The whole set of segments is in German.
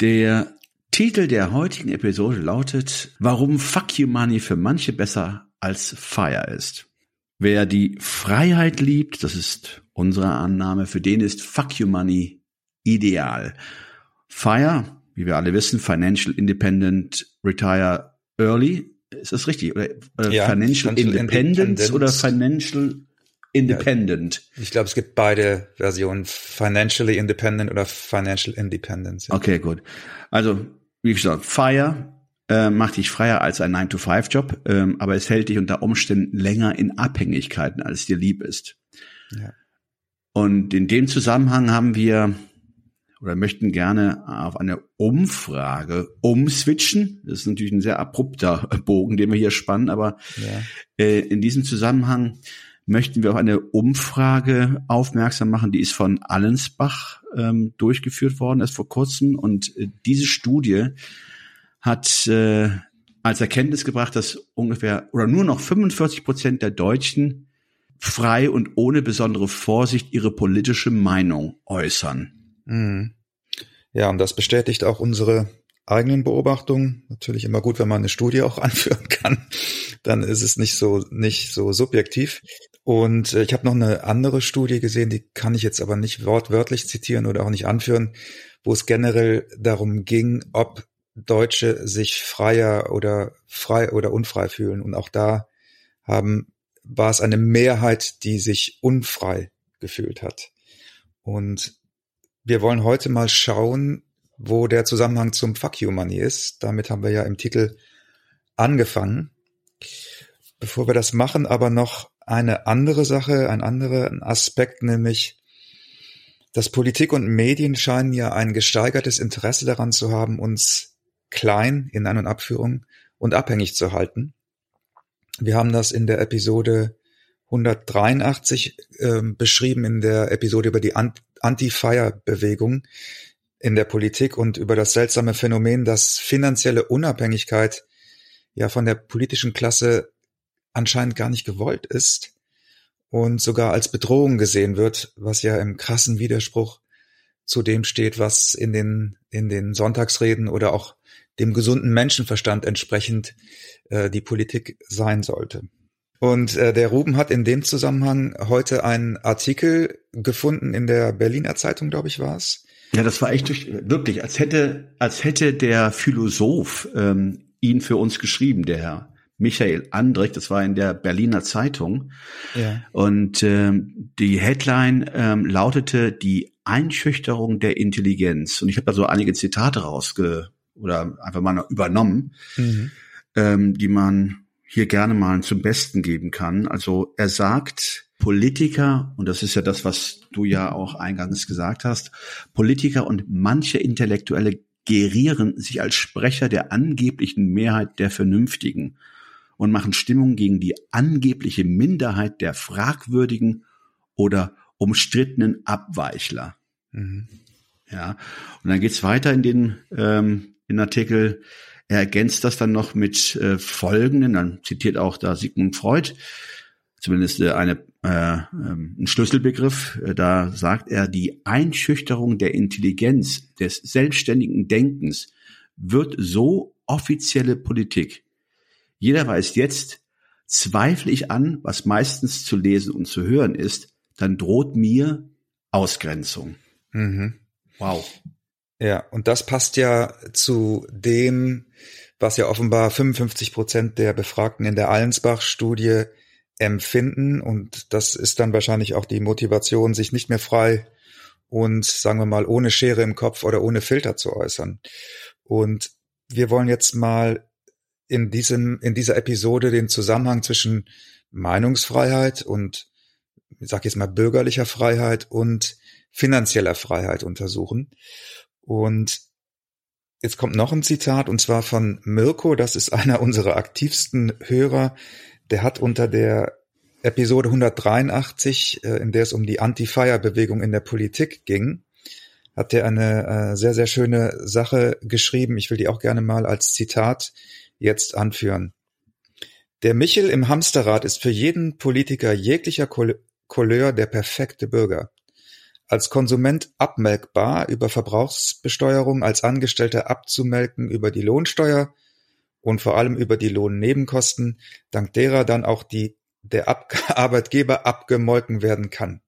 Der Titel der heutigen Episode lautet, warum Fuck You Money für manche besser als Fire ist. Wer die Freiheit liebt, das ist unsere Annahme, für den ist Fuck You Money ideal. Fire, wie wir alle wissen, Financial Independent Retire Early. Ist das richtig? Oder, oder ja, Financial Independence oder Financial Independent. Ja, ich glaube, es gibt beide Versionen, Financially Independent oder Financial Independence. Ja. Okay, gut. Also, wie gesagt, FIRE äh, macht dich freier als ein 9-to-5-Job, ähm, aber es hält dich unter Umständen länger in Abhängigkeiten, als dir lieb ist. Ja. Und in dem Zusammenhang haben wir oder möchten gerne auf eine Umfrage umswitchen. Das ist natürlich ein sehr abrupter Bogen, den wir hier spannen, aber äh, in diesem Zusammenhang möchten wir auf eine Umfrage aufmerksam machen, die ist von Allensbach ähm, durchgeführt worden, erst vor kurzem. Und äh, diese Studie hat äh, als Erkenntnis gebracht, dass ungefähr oder nur noch 45 Prozent der Deutschen frei und ohne besondere Vorsicht ihre politische Meinung äußern. Mhm. Ja, und das bestätigt auch unsere eigenen Beobachtungen. Natürlich immer gut, wenn man eine Studie auch anführen kann. Dann ist es nicht so, nicht so subjektiv. Und äh, ich habe noch eine andere Studie gesehen, die kann ich jetzt aber nicht wortwörtlich zitieren oder auch nicht anführen, wo es generell darum ging, ob Deutsche sich freier oder frei oder unfrei fühlen. Und auch da haben, war es eine Mehrheit, die sich unfrei gefühlt hat. Und wir wollen heute mal schauen, wo der Zusammenhang zum Fuck You Money ist. Damit haben wir ja im Titel angefangen. Bevor wir das machen, aber noch eine andere Sache, ein anderer Aspekt, nämlich dass Politik und Medien scheinen ja ein gesteigertes Interesse daran zu haben, uns klein in An- und Abführung und abhängig zu halten. Wir haben das in der Episode 183 äh, beschrieben, in der Episode über die Anti-Fire-Bewegung in der Politik und über das seltsame Phänomen, dass finanzielle Unabhängigkeit ja von der politischen Klasse anscheinend gar nicht gewollt ist und sogar als Bedrohung gesehen wird, was ja im krassen Widerspruch zu dem steht, was in den, in den Sonntagsreden oder auch dem gesunden Menschenverstand entsprechend äh, die Politik sein sollte. Und äh, der Ruben hat in dem Zusammenhang heute einen Artikel gefunden in der Berliner Zeitung, glaube ich, war es. Ja, das war echt durch, wirklich, als hätte, als hätte der Philosoph ähm, ihn für uns geschrieben, der Herr Michael Andrich, das war in der Berliner Zeitung. Ja. Und ähm, die Headline ähm, lautete die Einschüchterung der Intelligenz. Und ich habe da so einige Zitate rausge oder einfach mal übernommen, mhm. ähm, die man hier gerne mal zum Besten geben kann. Also er sagt, Politiker, und das ist ja das, was du ja auch eingangs gesagt hast, Politiker und manche Intellektuelle gerieren sich als Sprecher der angeblichen Mehrheit der Vernünftigen und machen Stimmung gegen die angebliche Minderheit der fragwürdigen oder umstrittenen Abweichler. Mhm. Ja, und dann geht's weiter in den, ähm, in Artikel. Er ergänzt das dann noch mit äh, folgenden, dann zitiert auch da Sigmund Freud, zumindest äh, eine, äh, ähm, ein Schlüsselbegriff. Äh, da sagt er, die Einschüchterung der Intelligenz des selbstständigen Denkens wird so offizielle Politik. Jeder weiß jetzt, zweifle ich an, was meistens zu lesen und zu hören ist, dann droht mir Ausgrenzung. Mhm. Wow. Ja, und das passt ja zu dem, was ja offenbar 55 Prozent der Befragten in der Allensbach-Studie empfinden. Und das ist dann wahrscheinlich auch die Motivation, sich nicht mehr frei und sagen wir mal ohne Schere im Kopf oder ohne Filter zu äußern. Und wir wollen jetzt mal in diesem, in dieser Episode den Zusammenhang zwischen Meinungsfreiheit und ich sag jetzt mal, bürgerlicher Freiheit und finanzieller Freiheit untersuchen. Und jetzt kommt noch ein Zitat, und zwar von Mirko, das ist einer unserer aktivsten Hörer. Der hat unter der Episode 183, äh, in der es um die Anti-Fire-Bewegung in der Politik ging, hat er eine äh, sehr, sehr schöne Sache geschrieben. Ich will die auch gerne mal als Zitat jetzt anführen. Der Michel im Hamsterrad ist für jeden Politiker jeglicher Couleur der perfekte Bürger. Als Konsument abmelkbar über Verbrauchsbesteuerung, als Angestellter abzumelken über die Lohnsteuer und vor allem über die Lohnnebenkosten, dank derer dann auch die, der Ab Arbeitgeber abgemolken werden kann.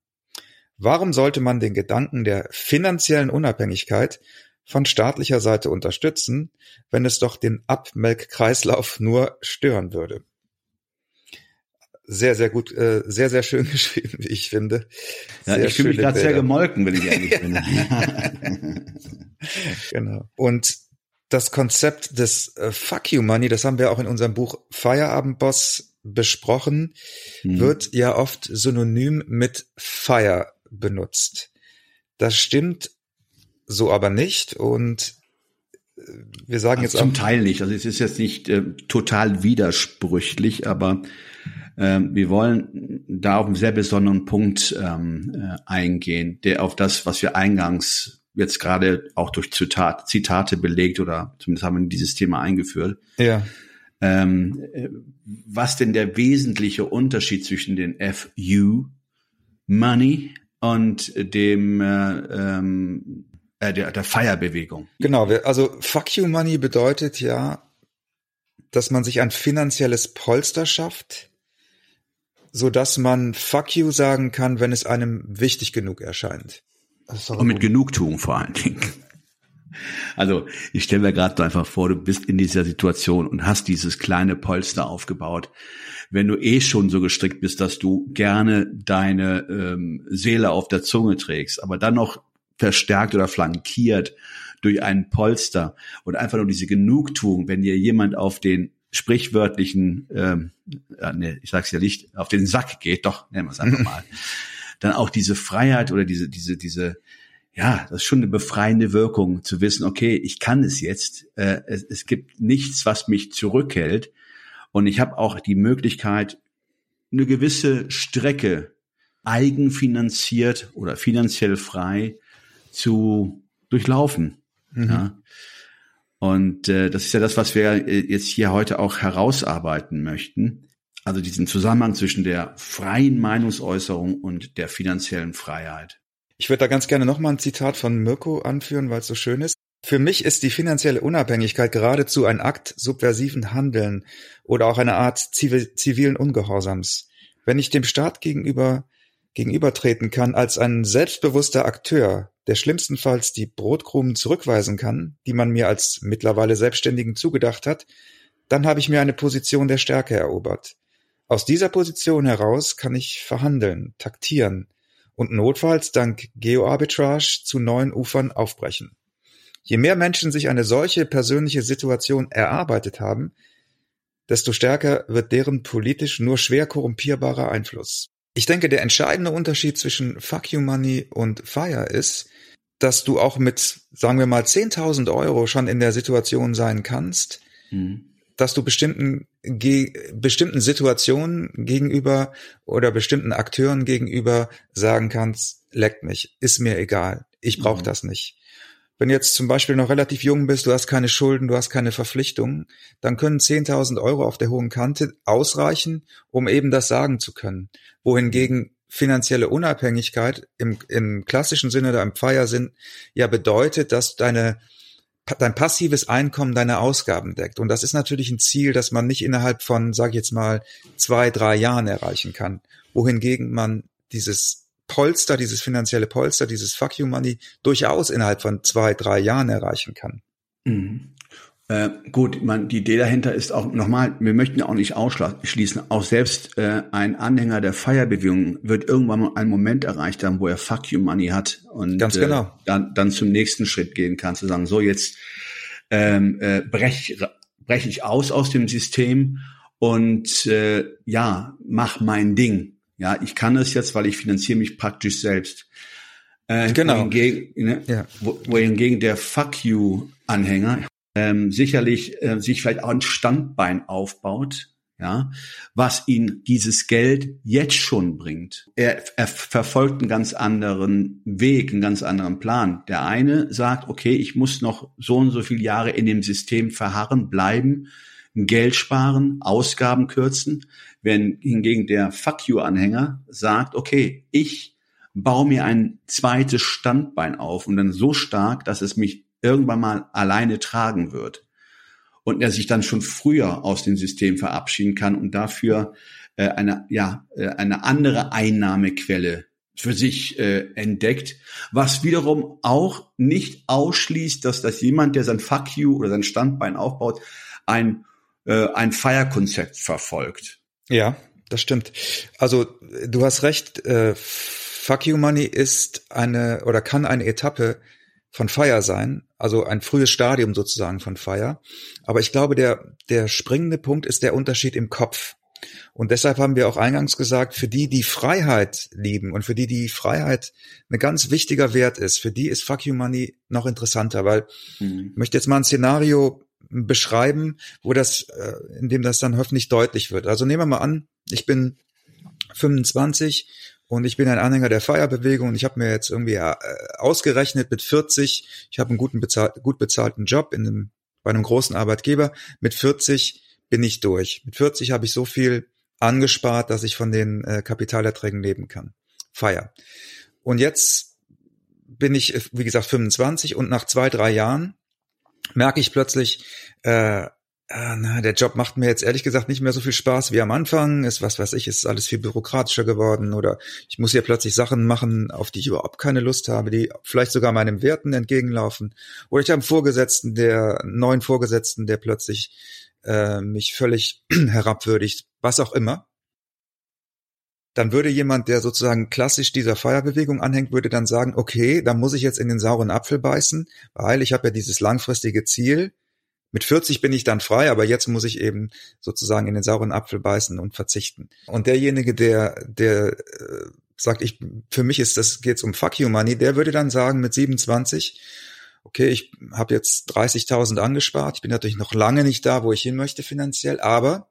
Warum sollte man den Gedanken der finanziellen Unabhängigkeit von staatlicher Seite unterstützen, wenn es doch den Abmelkkreislauf nur stören würde? Sehr, sehr gut, äh, sehr, sehr schön geschrieben, wie ich finde. Ja, ich fühle mich gerade sehr gemolken, wenn ich ehrlich bin. genau. Und das Konzept des äh, Fuck You Money, das haben wir auch in unserem Buch Feierabendboss besprochen, hm. wird ja oft synonym mit Fire benutzt. Das stimmt so aber nicht und äh, wir sagen also jetzt zum Teil nicht. Also es ist jetzt nicht äh, total widersprüchlich, aber äh, wir wollen da auf einen sehr besonderen Punkt ähm, äh, eingehen, der auf das, was wir eingangs jetzt gerade auch durch Zitat, Zitate belegt oder zumindest haben wir dieses Thema eingeführt. Ja. Ähm, äh, was denn der wesentliche Unterschied zwischen den FU Money und dem äh, ähm, äh, der, der Feierbewegung. Genau, also Fuck You Money bedeutet ja, dass man sich ein finanzielles Polster schafft, so dass man Fuck You sagen kann, wenn es einem wichtig genug erscheint. Und mit Genugtuung vor allen Dingen. Also ich stelle mir gerade einfach vor, du bist in dieser Situation und hast dieses kleine Polster aufgebaut wenn du eh schon so gestrickt bist, dass du gerne deine ähm, Seele auf der Zunge trägst, aber dann noch verstärkt oder flankiert durch einen Polster und einfach nur diese Genugtuung, wenn dir jemand auf den sprichwörtlichen, ähm, äh, nee, ich sag's ja nicht, auf den Sack geht, doch, nennen wir es einfach mal, dann auch diese Freiheit oder diese, diese, diese, ja, das ist schon eine befreiende Wirkung, zu wissen, okay, ich kann es jetzt, äh, es, es gibt nichts, was mich zurückhält, und ich habe auch die Möglichkeit, eine gewisse Strecke eigenfinanziert oder finanziell frei zu durchlaufen. Mhm. Ja. Und äh, das ist ja das, was wir äh, jetzt hier heute auch herausarbeiten möchten. Also diesen Zusammenhang zwischen der freien Meinungsäußerung und der finanziellen Freiheit. Ich würde da ganz gerne nochmal ein Zitat von Mirko anführen, weil es so schön ist. Für mich ist die finanzielle Unabhängigkeit geradezu ein Akt subversiven Handeln oder auch eine Art zivilen Ungehorsams. Wenn ich dem Staat gegenüber gegenübertreten kann als ein selbstbewusster Akteur, der schlimmstenfalls die Brotkrumen zurückweisen kann, die man mir als mittlerweile Selbstständigen zugedacht hat, dann habe ich mir eine Position der Stärke erobert. Aus dieser Position heraus kann ich verhandeln, taktieren und notfalls dank Geoarbitrage zu neuen Ufern aufbrechen. Je mehr Menschen sich eine solche persönliche Situation erarbeitet haben, desto stärker wird deren politisch nur schwer korrumpierbarer Einfluss. Ich denke, der entscheidende Unterschied zwischen Fuck You Money und Fire ist, dass du auch mit, sagen wir mal, 10.000 Euro schon in der Situation sein kannst, mhm. dass du bestimmten, ge, bestimmten Situationen gegenüber oder bestimmten Akteuren gegenüber sagen kannst, leckt mich, ist mir egal, ich brauche mhm. das nicht. Wenn jetzt zum Beispiel noch relativ jung bist, du hast keine Schulden, du hast keine Verpflichtungen, dann können 10.000 Euro auf der hohen Kante ausreichen, um eben das sagen zu können. Wohingegen finanzielle Unabhängigkeit im, im klassischen Sinne oder im Feiersinn ja bedeutet, dass deine dein passives Einkommen deine Ausgaben deckt. Und das ist natürlich ein Ziel, das man nicht innerhalb von, sag ich jetzt mal, zwei, drei Jahren erreichen kann. Wohingegen man dieses Polster, dieses finanzielle Polster, dieses Fuck You Money durchaus innerhalb von zwei, drei Jahren erreichen kann. Mhm. Äh, gut, man, die Idee dahinter ist auch nochmal, wir möchten ja auch nicht ausschließen, auch selbst äh, ein Anhänger der Feierbewegung wird irgendwann mal einen Moment erreicht haben, wo er Fuck You Money hat und Ganz genau. Äh, dann, dann zum nächsten Schritt gehen kann, zu sagen, so jetzt ähm, äh, brech, brech ich aus aus dem System und äh, ja, mach mein Ding Ja, ich kann es jetzt, weil ich finanziere mich praktisch selbst. Äh, genau. Wohingegen, ne, ja. wohingegen der Fuck you Anhänger ähm, sicherlich äh, sich vielleicht auch ein Standbein aufbaut, ja, was ihn dieses Geld jetzt schon bringt. Er, er verfolgt einen ganz anderen Weg, einen ganz anderen Plan. Der eine sagt, okay, ich muss noch so und so viele Jahre in dem System verharren, bleiben, Geld sparen, Ausgaben kürzen, wenn hingegen der Fuck you-Anhänger sagt, okay, ich baue mir ein zweites Standbein auf und dann so stark, dass es mich irgendwann mal alleine tragen wird. Und er sich dann schon früher aus dem System verabschieden kann und dafür äh, eine, ja, äh, eine andere Einnahmequelle für sich äh, entdeckt, was wiederum auch nicht ausschließt, dass das jemand, der sein Fuck you oder sein Standbein aufbaut, ein, äh, ein Feierkonzept verfolgt. Ja, das stimmt. Also du hast recht, äh, Fuck you Money ist eine oder kann eine Etappe von Fire sein, also ein frühes Stadium sozusagen von Fire. Aber ich glaube, der, der springende Punkt ist der Unterschied im Kopf. Und deshalb haben wir auch eingangs gesagt, für die, die Freiheit lieben und für die, die Freiheit ein ganz wichtiger Wert ist, für die ist Fuck You Money noch interessanter, weil mhm. ich möchte jetzt mal ein Szenario beschreiben, wo das, äh, in dem das dann hoffentlich deutlich wird. Also nehmen wir mal an, ich bin 25 und ich bin ein Anhänger der Feierbewegung und ich habe mir jetzt irgendwie äh, ausgerechnet mit 40, ich habe einen guten bezahl gut bezahlten Job in einem, bei einem großen Arbeitgeber, mit 40 bin ich durch. Mit 40 habe ich so viel angespart, dass ich von den äh, Kapitalerträgen leben kann. Feier. Und jetzt bin ich, wie gesagt, 25 und nach zwei, drei Jahren merke ich plötzlich, äh, Ah, na, der Job macht mir jetzt ehrlich gesagt nicht mehr so viel Spaß wie am Anfang. Ist was weiß ich, ist alles viel bürokratischer geworden oder ich muss hier plötzlich Sachen machen, auf die ich überhaupt keine Lust habe, die vielleicht sogar meinem Werten entgegenlaufen. Oder ich habe einen Vorgesetzten, der neuen Vorgesetzten, der plötzlich äh, mich völlig herabwürdigt, was auch immer. Dann würde jemand, der sozusagen klassisch dieser Feierbewegung anhängt, würde dann sagen, okay, da muss ich jetzt in den sauren Apfel beißen, weil ich habe ja dieses langfristige Ziel, mit 40 bin ich dann frei, aber jetzt muss ich eben sozusagen in den sauren Apfel beißen und verzichten. Und derjenige, der, der äh, sagt, ich, für mich ist das, geht's um Fuck you Money, der würde dann sagen mit 27, okay, ich habe jetzt 30.000 angespart, ich bin natürlich noch lange nicht da, wo ich hin möchte finanziell, aber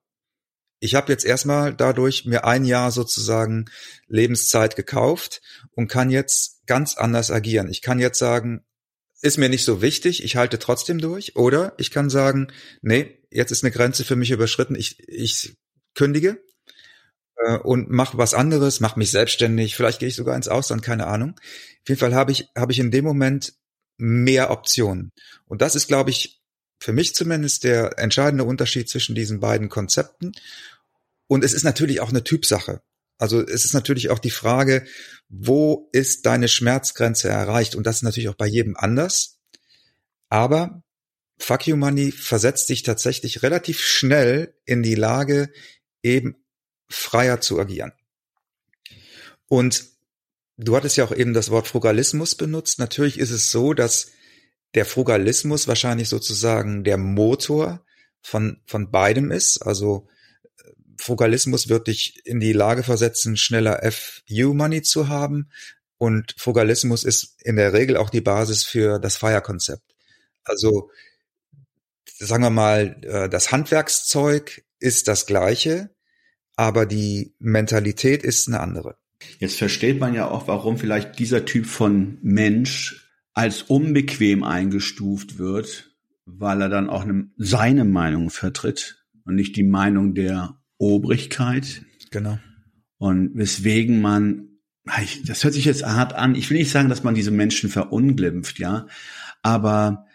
ich habe jetzt erstmal dadurch mir ein Jahr sozusagen Lebenszeit gekauft und kann jetzt ganz anders agieren. Ich kann jetzt sagen, ist mir nicht so wichtig, ich halte trotzdem durch. Oder ich kann sagen, nee, jetzt ist eine Grenze für mich überschritten, ich, ich kündige äh, und mache was anderes, mache mich selbstständig, vielleicht gehe ich sogar ins Ausland, keine Ahnung. Auf jeden Fall habe ich, habe ich in dem Moment mehr Optionen. Und das ist, glaube ich, für mich zumindest der entscheidende Unterschied zwischen diesen beiden Konzepten. Und es ist natürlich auch eine Typsache. Also es ist natürlich auch die Frage, wo ist deine Schmerzgrenze erreicht? Und das ist natürlich auch bei jedem anders. Aber Fuck You Money versetzt dich tatsächlich relativ schnell in die Lage, eben freier zu agieren. Und du hattest ja auch eben das Wort Frugalismus benutzt. Natürlich ist es so, dass der Frugalismus wahrscheinlich sozusagen der Motor von, von beidem ist. Also Frugalismus wird dich in die Lage versetzen, schneller FU-Money zu haben. Und Frugalismus ist in der Regel auch die Basis für das Fire-Konzept. Also sagen wir mal, äh, das Handwerkszeug ist das gleiche, aber die Mentalität ist eine andere. Jetzt versteht man ja auch, warum vielleicht dieser Typ von Mensch als unbequem eingestuft wird, weil er dann auch eine, seine Meinung vertritt und nicht die Meinung der Obrigkeit. Genau. Und weswegen man, das hört sich jetzt hart an. Ich will nicht sagen, dass man diese Menschen verunglimpft, ja. Aber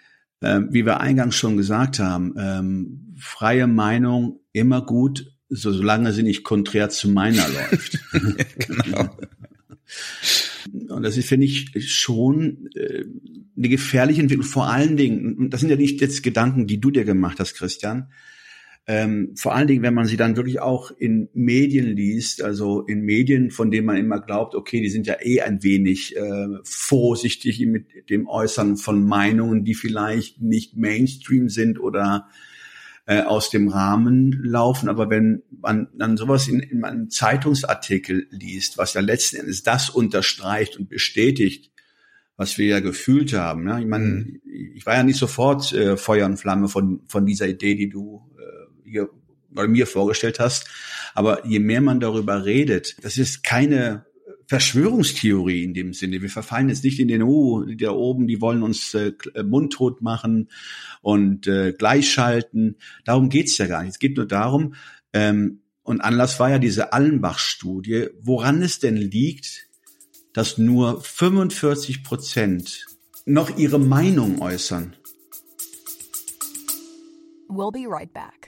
äh, wie wir eingangs schon gesagt haben, ähm, freie Meinung immer gut, so, solange sie nicht konträr zu meiner läuft. genau. Und das ist, finde ich, schon äh, eine gefährliche Entwicklung. Vor allen Dingen, das sind ja nicht jetzt Gedanken, die du dir gemacht hast, Christian, ähm, vor allen Dingen, wenn man sie dann wirklich auch in Medien liest, also in Medien, von denen man immer glaubt, okay, die sind ja eh ein wenig äh, vorsichtig mit dem Äußern von Meinungen, die vielleicht nicht Mainstream sind oder äh, aus dem Rahmen laufen. Aber wenn man dann sowas in, in einem Zeitungsartikel liest, was ja letzten Endes das unterstreicht und bestätigt, was wir ja gefühlt haben. Ne? Ich meine, mhm. ich war ja nicht sofort äh, Feuer und Flamme von, von dieser Idee, die du hier bei mir vorgestellt hast. Aber je mehr man darüber redet, das ist keine Verschwörungstheorie in dem Sinne. Wir verfallen jetzt nicht in den, oh, die da oben, die wollen uns äh, äh, mundtot machen und äh, gleichschalten. Darum geht's ja gar nicht. Es geht nur darum, ähm, und Anlass war ja diese Allenbach-Studie, woran es denn liegt, dass nur 45 Prozent noch ihre Meinung äußern. We'll be right back.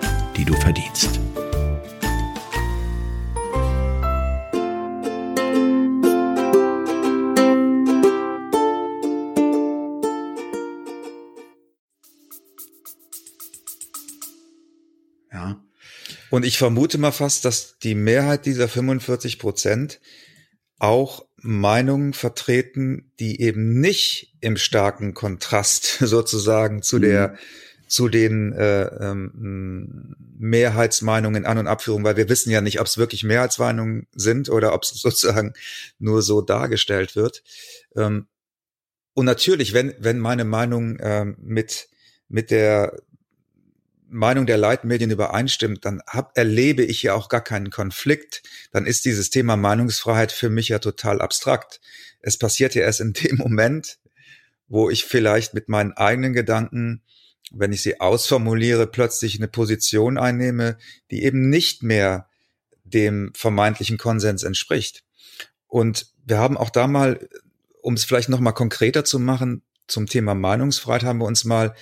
die du verdienst. Ja. Und ich vermute mal fast, dass die Mehrheit dieser 45 Prozent auch Meinungen vertreten, die eben nicht im starken Kontrast sozusagen zu mhm. der zu den äh, ähm, Mehrheitsmeinungen An- und Abführung, weil wir wissen ja nicht, ob es wirklich Mehrheitsmeinungen sind oder ob es sozusagen nur so dargestellt wird. Ähm, und natürlich, wenn, wenn meine Meinung ähm, mit, mit der Meinung der Leitmedien übereinstimmt, dann hab, erlebe ich ja auch gar keinen Konflikt. Dann ist dieses Thema Meinungsfreiheit für mich ja total abstrakt. Es passiert ja erst in dem Moment, wo ich vielleicht mit meinen eigenen Gedanken wenn ich sie ausformuliere, plötzlich eine Position einnehme, die eben nicht mehr dem vermeintlichen Konsens entspricht. Und wir haben auch da mal, um es vielleicht noch mal konkreter zu machen, zum Thema Meinungsfreiheit haben wir uns mal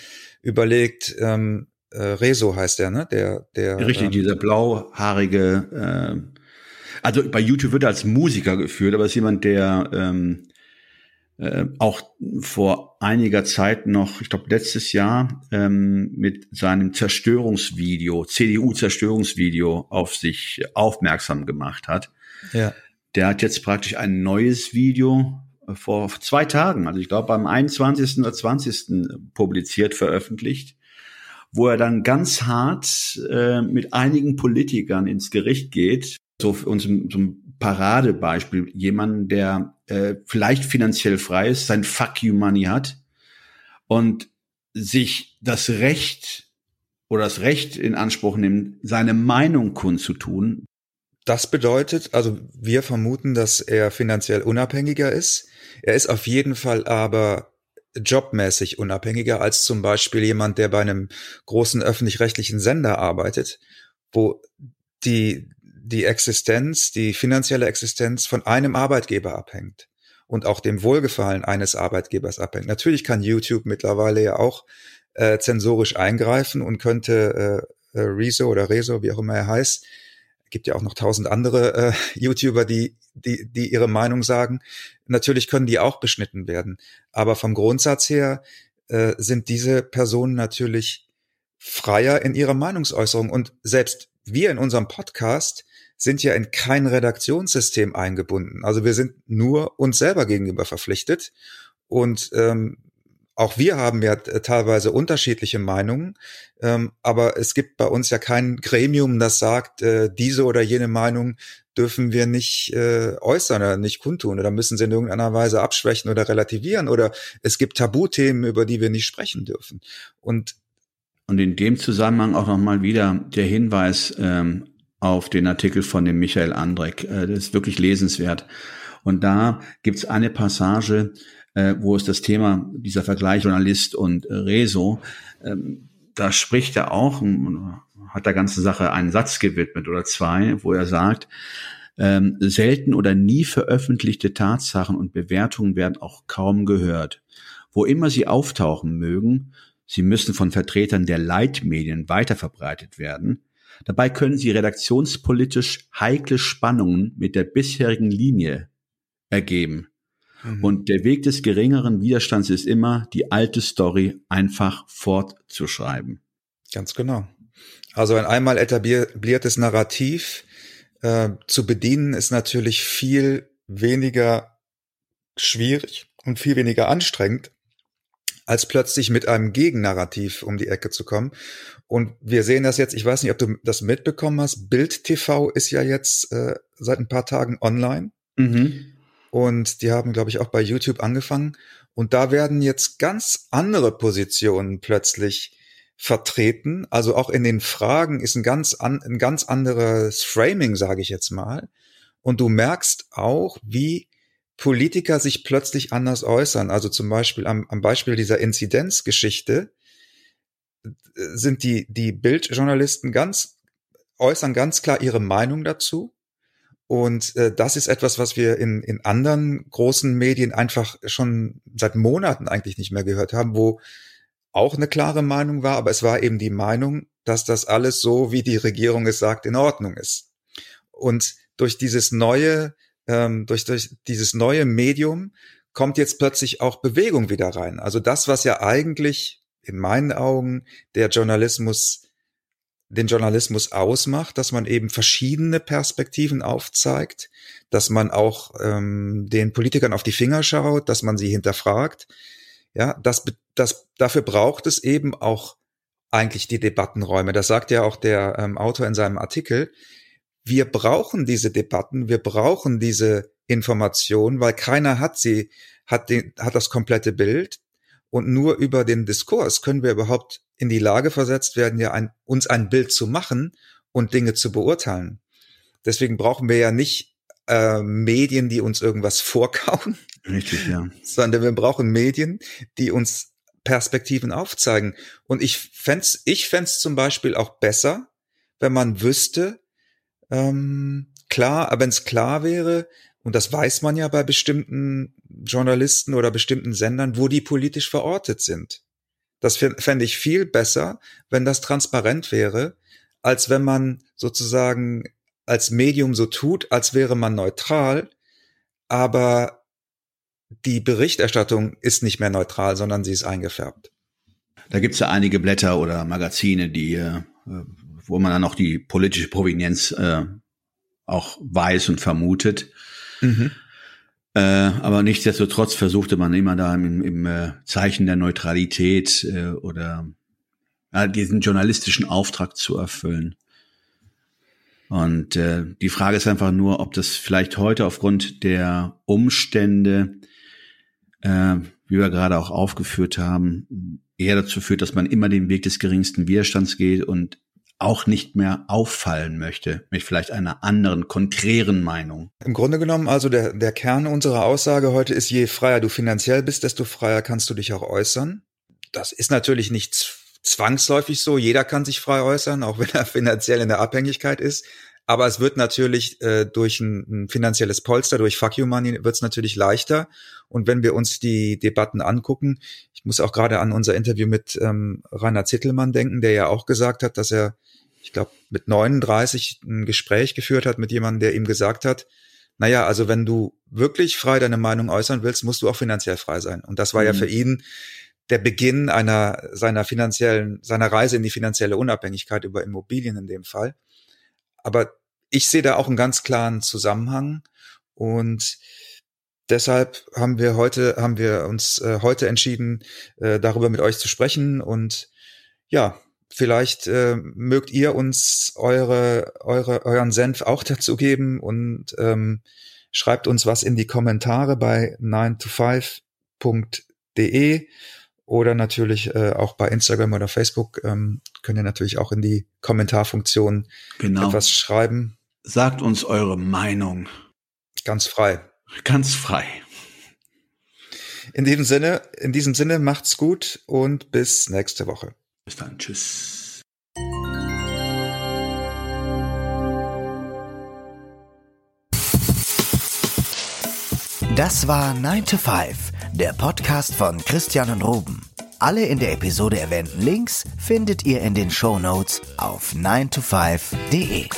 überlegt, ähm, äh, Rezo heißt der, ne? Der, der. Richtig, ähm, dieser blauhaarige, äh, also bei YouTube wird er als Musiker geführt, aber ist jemand, der ähm, äh, auch vor einiger Zeit noch, ich glaube letztes Jahr, ähm, mit seinem Zerstörungsvideo, CDU-Zerstörungsvideo auf sich aufmerksam gemacht hat. Ja. Der hat jetzt praktisch ein neues Video äh, vor zwei Tagen, also ich glaube beim 21. oder 20. publiziert, veröffentlicht, wo er dann ganz hart äh, mit einigen Politikern ins Gericht geht. So für uns so ein Paradebeispiel, jemanden, der äh, vielleicht finanziell frei ist, sein Fuck you Money hat und sich das Recht oder das Recht in Anspruch nimmt, seine Meinung kundzutun. Das bedeutet, also wir vermuten, dass er finanziell unabhängiger ist. Er ist auf jeden Fall aber jobmäßig unabhängiger als zum Beispiel jemand, der bei einem großen öffentlich-rechtlichen Sender arbeitet, wo die die Existenz, die finanzielle Existenz von einem Arbeitgeber abhängt und auch dem Wohlgefallen eines Arbeitgebers abhängt. Natürlich kann YouTube mittlerweile ja auch äh, zensorisch eingreifen und könnte äh, äh, Rezo oder Rezo, wie auch immer er heißt, gibt ja auch noch tausend andere äh, YouTuber, die, die, die ihre Meinung sagen. Natürlich können die auch beschnitten werden. Aber vom Grundsatz her äh, sind diese Personen natürlich freier in ihrer Meinungsäußerung. Und selbst wir in unserem Podcast sind ja in kein Redaktionssystem eingebunden. Also wir sind nur uns selber gegenüber verpflichtet. Und ähm, auch wir haben ja äh, teilweise unterschiedliche Meinungen, ähm, aber es gibt bei uns ja kein Gremium, das sagt, äh, diese oder jene Meinung dürfen wir nicht äh, äußern oder nicht kundtun oder müssen sie in irgendeiner Weise abschwächen oder relativieren oder es gibt Tabuthemen, über die wir nicht sprechen dürfen. Und Und in dem Zusammenhang auch nochmal wieder der Hinweis ähm, auf den Artikel von dem Michael Andreck. Äh, das ist wirklich lesenswert. Und da gibt's eine Passage, äh, wo es das Thema, dieser Vergleich Journalist und äh, Rezo, ähm, da spricht er auch, hat der ganzen Sache einen Satz gewidmet oder zwei, wo er sagt, ähm, selten oder nie veröffentlichte Tatsachen und Bewertungen werden auch kaum gehört. Wo immer sie auftauchen mögen, sie müssen von Vertretern der Leitmedien weiterverbreitet werden. Dabei können sie redaktionspolitisch heikle Spannungen mit der bisherigen Linie ergeben. Mhm. Und der Weg des geringeren Widerstands ist immer, die alte Story einfach fortzuschreiben. Ganz genau. Also ein einmal etabliertes Narrativ äh, zu bedienen ist natürlich viel weniger schwierig und viel weniger anstrengend, als plötzlich mit einem Gegennarrativ um die Ecke zu kommen. Und wir sehen das jetzt, ich weiß nicht, ob du das mitbekommen hast, Bild TV ist ja jetzt äh, seit ein paar Tagen online. Mhm. Und die haben, glaube ich, auch bei YouTube angefangen. Und da werden jetzt ganz andere Positionen plötzlich vertreten. Also auch in den Fragen ist ein ganz, an, ein ganz anderes Framing, sage ich jetzt mal. Und du merkst auch, wie Politiker sich plötzlich anders äußern. Also zum Beispiel am, am Beispiel dieser Inzidenzgeschichte sind die, die Bildjournalisten ganz, äußern ganz klar ihre Meinung dazu und äh, das ist etwas, was wir in, in anderen großen Medien einfach schon seit Monaten eigentlich nicht mehr gehört haben, wo auch eine klare Meinung war, aber es war eben die Meinung, dass das alles so, wie die Regierung es sagt, in Ordnung ist. Und durch dieses neue, ähm, durch, durch dieses neue Medium kommt jetzt plötzlich auch Bewegung wieder rein. Also das, was ja eigentlich in meinen Augen der Journalismus den Journalismus ausmacht, dass man eben verschiedene Perspektiven aufzeigt, dass man auch ähm, den Politikern auf die Finger schaut, dass man sie hinterfragt. Ja, das, das, dafür braucht es eben auch eigentlich die Debattenräume. Das sagt ja auch der ähm, Autor in seinem Artikel. Wir brauchen diese Debatten, wir brauchen diese Informationen, weil keiner hat sie, hat, den, hat das komplette Bild. Und nur über den Diskurs können wir überhaupt in die Lage versetzt werden, ja ein, uns ein Bild zu machen und Dinge zu beurteilen. Deswegen brauchen wir ja nicht äh, Medien, die uns irgendwas vorkauen. Richtig, ja. Sondern wir brauchen Medien, die uns Perspektiven aufzeigen. Und ich fände ich fänd's zum Beispiel auch besser, wenn man wüsste, ähm, klar, wenn es klar wäre, und das weiß man ja bei bestimmten Journalisten oder bestimmten Sendern, wo die politisch verortet sind. Das fände ich viel besser, wenn das transparent wäre, als wenn man sozusagen als Medium so tut, als wäre man neutral, aber die Berichterstattung ist nicht mehr neutral, sondern sie ist eingefärbt. Da gibt es ja einige Blätter oder Magazine, die, äh, wo man dann auch die politische Provenienz äh, auch weiß und vermutet. Mhm. Äh, aber nichtsdestotrotz versuchte man immer da im, im äh, Zeichen der Neutralität äh, oder äh, diesen journalistischen Auftrag zu erfüllen. Und äh, die Frage ist einfach nur, ob das vielleicht heute aufgrund der Umstände, äh, wie wir gerade auch aufgeführt haben, eher dazu führt, dass man immer den Weg des geringsten Widerstands geht und auch nicht mehr auffallen möchte mit vielleicht einer anderen, konträren Meinung. Im Grunde genommen also der, der Kern unserer Aussage heute ist, je freier du finanziell bist, desto freier kannst du dich auch äußern. Das ist natürlich nicht zwangsläufig so. Jeder kann sich frei äußern, auch wenn er finanziell in der Abhängigkeit ist. Aber es wird natürlich äh, durch ein, ein finanzielles Polster, durch Fuck You Money, wird es natürlich leichter. Und wenn wir uns die Debatten angucken, ich muss auch gerade an unser Interview mit ähm, Rainer Zittelmann denken, der ja auch gesagt hat, dass er ich glaube, mit 39 ein Gespräch geführt hat mit jemandem, der ihm gesagt hat, naja, also wenn du wirklich frei deine Meinung äußern willst, musst du auch finanziell frei sein. Und das war mhm. ja für ihn der Beginn einer seiner finanziellen, seiner Reise in die finanzielle Unabhängigkeit über Immobilien in dem Fall. Aber ich sehe da auch einen ganz klaren Zusammenhang und deshalb haben wir heute, haben wir uns äh, heute entschieden, äh, darüber mit euch zu sprechen und ja, Vielleicht äh, mögt ihr uns eure, eure, euren Senf auch dazu geben und ähm, schreibt uns was in die Kommentare bei 9to5.de Oder natürlich äh, auch bei Instagram oder Facebook ähm, könnt ihr natürlich auch in die Kommentarfunktion genau. etwas schreiben. Sagt uns eure Meinung. Ganz frei. Ganz frei. In diesem Sinne, in diesem Sinne macht's gut und bis nächste Woche. Bis dann. Tschüss. Das war 9 to 5 der Podcast von Christian und Ruben. Alle in der Episode erwähnten Links findet ihr in den Show Notes auf 9to5.de.